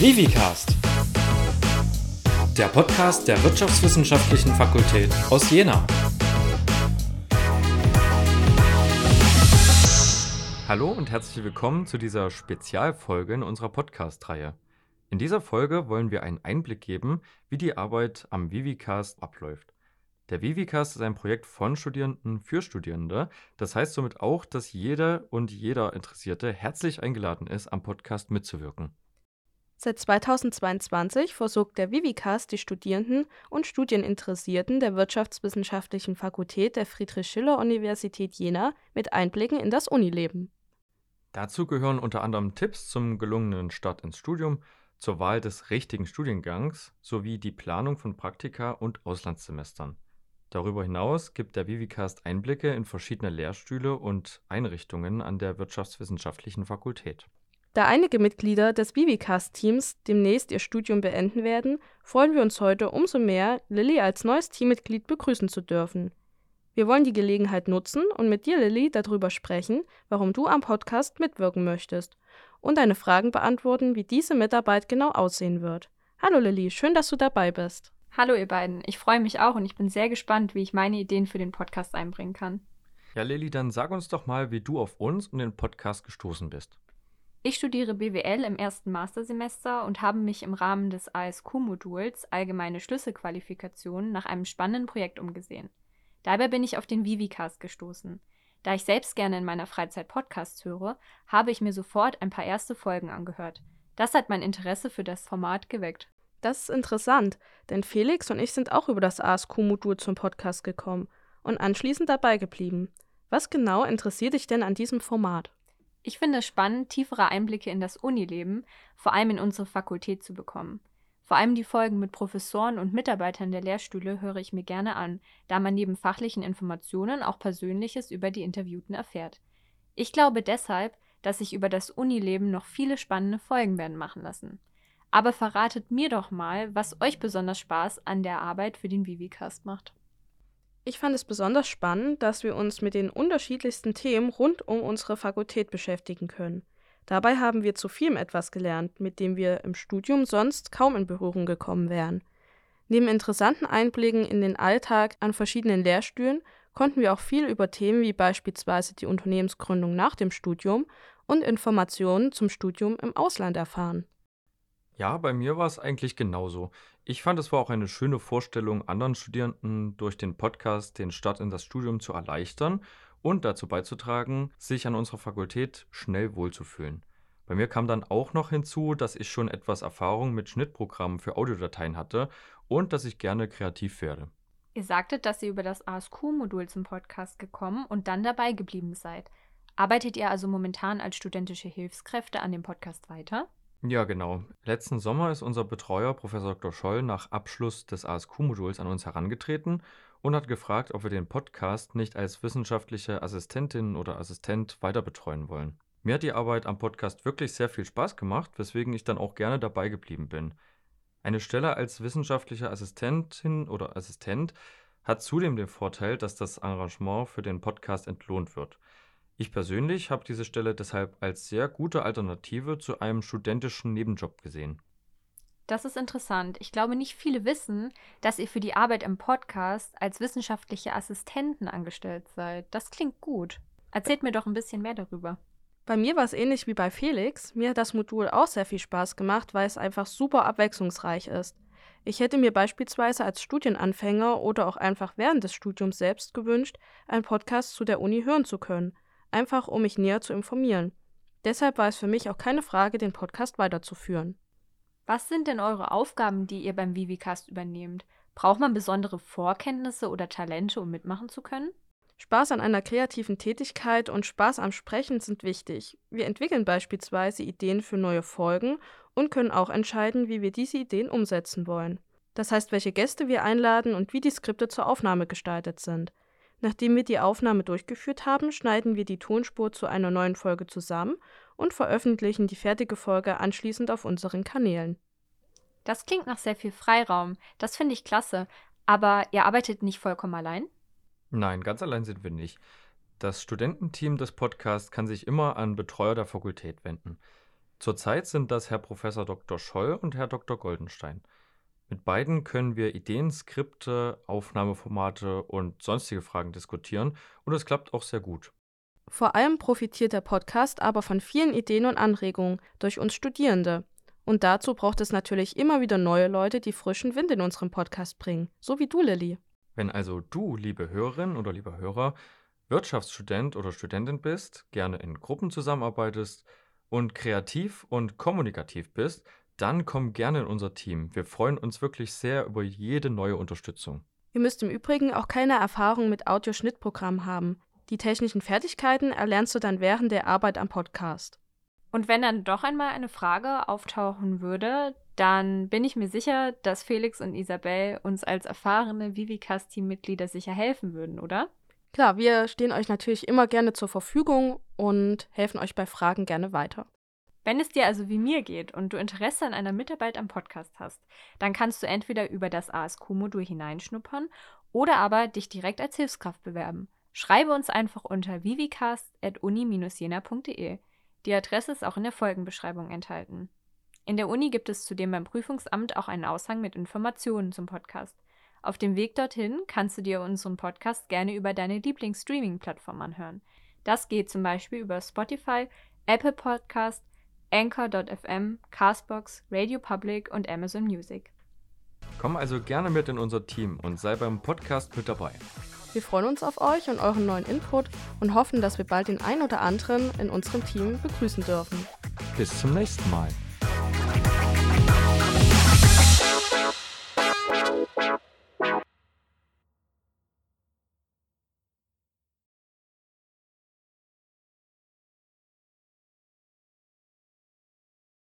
Vivicast, der Podcast der Wirtschaftswissenschaftlichen Fakultät aus Jena. Hallo und herzlich willkommen zu dieser Spezialfolge in unserer Podcast-Reihe. In dieser Folge wollen wir einen Einblick geben, wie die Arbeit am Vivicast abläuft. Der Vivicast ist ein Projekt von Studierenden für Studierende. Das heißt somit auch, dass jeder und jeder Interessierte herzlich eingeladen ist, am Podcast mitzuwirken. Seit 2022 versorgt der Vivicast die Studierenden und Studieninteressierten der Wirtschaftswissenschaftlichen Fakultät der Friedrich-Schiller-Universität Jena mit Einblicken in das Unileben. Dazu gehören unter anderem Tipps zum gelungenen Start ins Studium, zur Wahl des richtigen Studiengangs sowie die Planung von Praktika und Auslandssemestern. Darüber hinaus gibt der Vivicast Einblicke in verschiedene Lehrstühle und Einrichtungen an der Wirtschaftswissenschaftlichen Fakultät. Da einige Mitglieder des Vivicast-Teams demnächst ihr Studium beenden werden, freuen wir uns heute umso mehr, Lilly als neues Teammitglied begrüßen zu dürfen. Wir wollen die Gelegenheit nutzen und mit dir, Lilly, darüber sprechen, warum du am Podcast mitwirken möchtest und deine Fragen beantworten, wie diese Mitarbeit genau aussehen wird. Hallo Lilly, schön, dass du dabei bist. Hallo ihr beiden, ich freue mich auch und ich bin sehr gespannt, wie ich meine Ideen für den Podcast einbringen kann. Ja, Lilly, dann sag uns doch mal, wie du auf uns und den Podcast gestoßen bist. Ich studiere BWL im ersten Mastersemester und habe mich im Rahmen des ASQ-Moduls Allgemeine Schlüsselqualifikation nach einem spannenden Projekt umgesehen. Dabei bin ich auf den Vivicast gestoßen. Da ich selbst gerne in meiner Freizeit Podcasts höre, habe ich mir sofort ein paar erste Folgen angehört. Das hat mein Interesse für das Format geweckt. Das ist interessant, denn Felix und ich sind auch über das ASQ-Modul zum Podcast gekommen und anschließend dabei geblieben. Was genau interessiert dich denn an diesem Format? Ich finde es spannend, tiefere Einblicke in das Unileben, vor allem in unsere Fakultät zu bekommen. Vor allem die Folgen mit Professoren und Mitarbeitern der Lehrstühle höre ich mir gerne an, da man neben fachlichen Informationen auch Persönliches über die Interviewten erfährt. Ich glaube deshalb, dass sich über das Unileben noch viele spannende Folgen werden machen lassen. Aber verratet mir doch mal, was euch besonders Spaß an der Arbeit für den Vivicast macht. Ich fand es besonders spannend, dass wir uns mit den unterschiedlichsten Themen rund um unsere Fakultät beschäftigen können. Dabei haben wir zu vielem etwas gelernt, mit dem wir im Studium sonst kaum in Berührung gekommen wären. Neben interessanten Einblicken in den Alltag an verschiedenen Lehrstühlen konnten wir auch viel über Themen wie beispielsweise die Unternehmensgründung nach dem Studium und Informationen zum Studium im Ausland erfahren. Ja, bei mir war es eigentlich genauso. Ich fand, es war auch eine schöne Vorstellung, anderen Studierenden durch den Podcast den Start in das Studium zu erleichtern und dazu beizutragen, sich an unserer Fakultät schnell wohlzufühlen. Bei mir kam dann auch noch hinzu, dass ich schon etwas Erfahrung mit Schnittprogrammen für Audiodateien hatte und dass ich gerne kreativ werde. Ihr sagtet, dass ihr über das ASQ-Modul zum Podcast gekommen und dann dabei geblieben seid. Arbeitet ihr also momentan als studentische Hilfskräfte an dem Podcast weiter? Ja, genau. Letzten Sommer ist unser Betreuer, Professor Dr. Scholl, nach Abschluss des ASQ-Moduls an uns herangetreten und hat gefragt, ob wir den Podcast nicht als wissenschaftliche Assistentin oder Assistent weiter betreuen wollen. Mir hat die Arbeit am Podcast wirklich sehr viel Spaß gemacht, weswegen ich dann auch gerne dabei geblieben bin. Eine Stelle als wissenschaftliche Assistentin oder Assistent hat zudem den Vorteil, dass das Engagement für den Podcast entlohnt wird. Ich persönlich habe diese Stelle deshalb als sehr gute Alternative zu einem studentischen Nebenjob gesehen. Das ist interessant. Ich glaube, nicht viele wissen, dass ihr für die Arbeit im Podcast als wissenschaftliche Assistenten angestellt seid. Das klingt gut. Erzählt mir doch ein bisschen mehr darüber. Bei mir war es ähnlich wie bei Felix. Mir hat das Modul auch sehr viel Spaß gemacht, weil es einfach super abwechslungsreich ist. Ich hätte mir beispielsweise als Studienanfänger oder auch einfach während des Studiums selbst gewünscht, einen Podcast zu der Uni hören zu können einfach um mich näher zu informieren. Deshalb war es für mich auch keine Frage, den Podcast weiterzuführen. Was sind denn eure Aufgaben, die ihr beim Vivicast übernehmt? Braucht man besondere Vorkenntnisse oder Talente, um mitmachen zu können? Spaß an einer kreativen Tätigkeit und Spaß am Sprechen sind wichtig. Wir entwickeln beispielsweise Ideen für neue Folgen und können auch entscheiden, wie wir diese Ideen umsetzen wollen. Das heißt, welche Gäste wir einladen und wie die Skripte zur Aufnahme gestaltet sind. Nachdem wir die Aufnahme durchgeführt haben, schneiden wir die Tonspur zu einer neuen Folge zusammen und veröffentlichen die fertige Folge anschließend auf unseren Kanälen. Das klingt nach sehr viel Freiraum. Das finde ich klasse. Aber ihr arbeitet nicht vollkommen allein? Nein, ganz allein sind wir nicht. Das Studententeam des Podcasts kann sich immer an Betreuer der Fakultät wenden. Zurzeit sind das Herr Professor Dr. Scholl und Herr Dr. Goldenstein. Mit beiden können wir Ideen, Skripte, Aufnahmeformate und sonstige Fragen diskutieren und es klappt auch sehr gut. Vor allem profitiert der Podcast aber von vielen Ideen und Anregungen durch uns Studierende. Und dazu braucht es natürlich immer wieder neue Leute, die frischen Wind in unserem Podcast bringen, so wie du, Lilly. Wenn also du, liebe Hörerin oder lieber Hörer, Wirtschaftsstudent oder Studentin bist, gerne in Gruppen zusammenarbeitest und kreativ und kommunikativ bist, dann komm gerne in unser Team. Wir freuen uns wirklich sehr über jede neue Unterstützung. Ihr müsst im Übrigen auch keine Erfahrung mit Audioschnittprogrammen haben. Die technischen Fertigkeiten erlernst du dann während der Arbeit am Podcast. Und wenn dann doch einmal eine Frage auftauchen würde, dann bin ich mir sicher, dass Felix und Isabel uns als erfahrene Vivicast-Teammitglieder sicher helfen würden, oder? Klar, wir stehen euch natürlich immer gerne zur Verfügung und helfen euch bei Fragen gerne weiter. Wenn es dir also wie mir geht und du Interesse an einer Mitarbeit am Podcast hast, dann kannst du entweder über das ASQ-Modul hineinschnuppern oder aber dich direkt als Hilfskraft bewerben. Schreibe uns einfach unter vivicast.uni-jena.de. Die Adresse ist auch in der Folgenbeschreibung enthalten. In der Uni gibt es zudem beim Prüfungsamt auch einen Aushang mit Informationen zum Podcast. Auf dem Weg dorthin kannst du dir unseren Podcast gerne über deine Lieblingsstreaming-Plattform anhören. Das geht zum Beispiel über Spotify, Apple Podcast, Anchor.fm, Castbox, Radio Public und Amazon Music. Komm also gerne mit in unser Team und sei beim Podcast mit dabei. Wir freuen uns auf euch und euren neuen Input und hoffen, dass wir bald den ein oder anderen in unserem Team begrüßen dürfen. Bis zum nächsten Mal.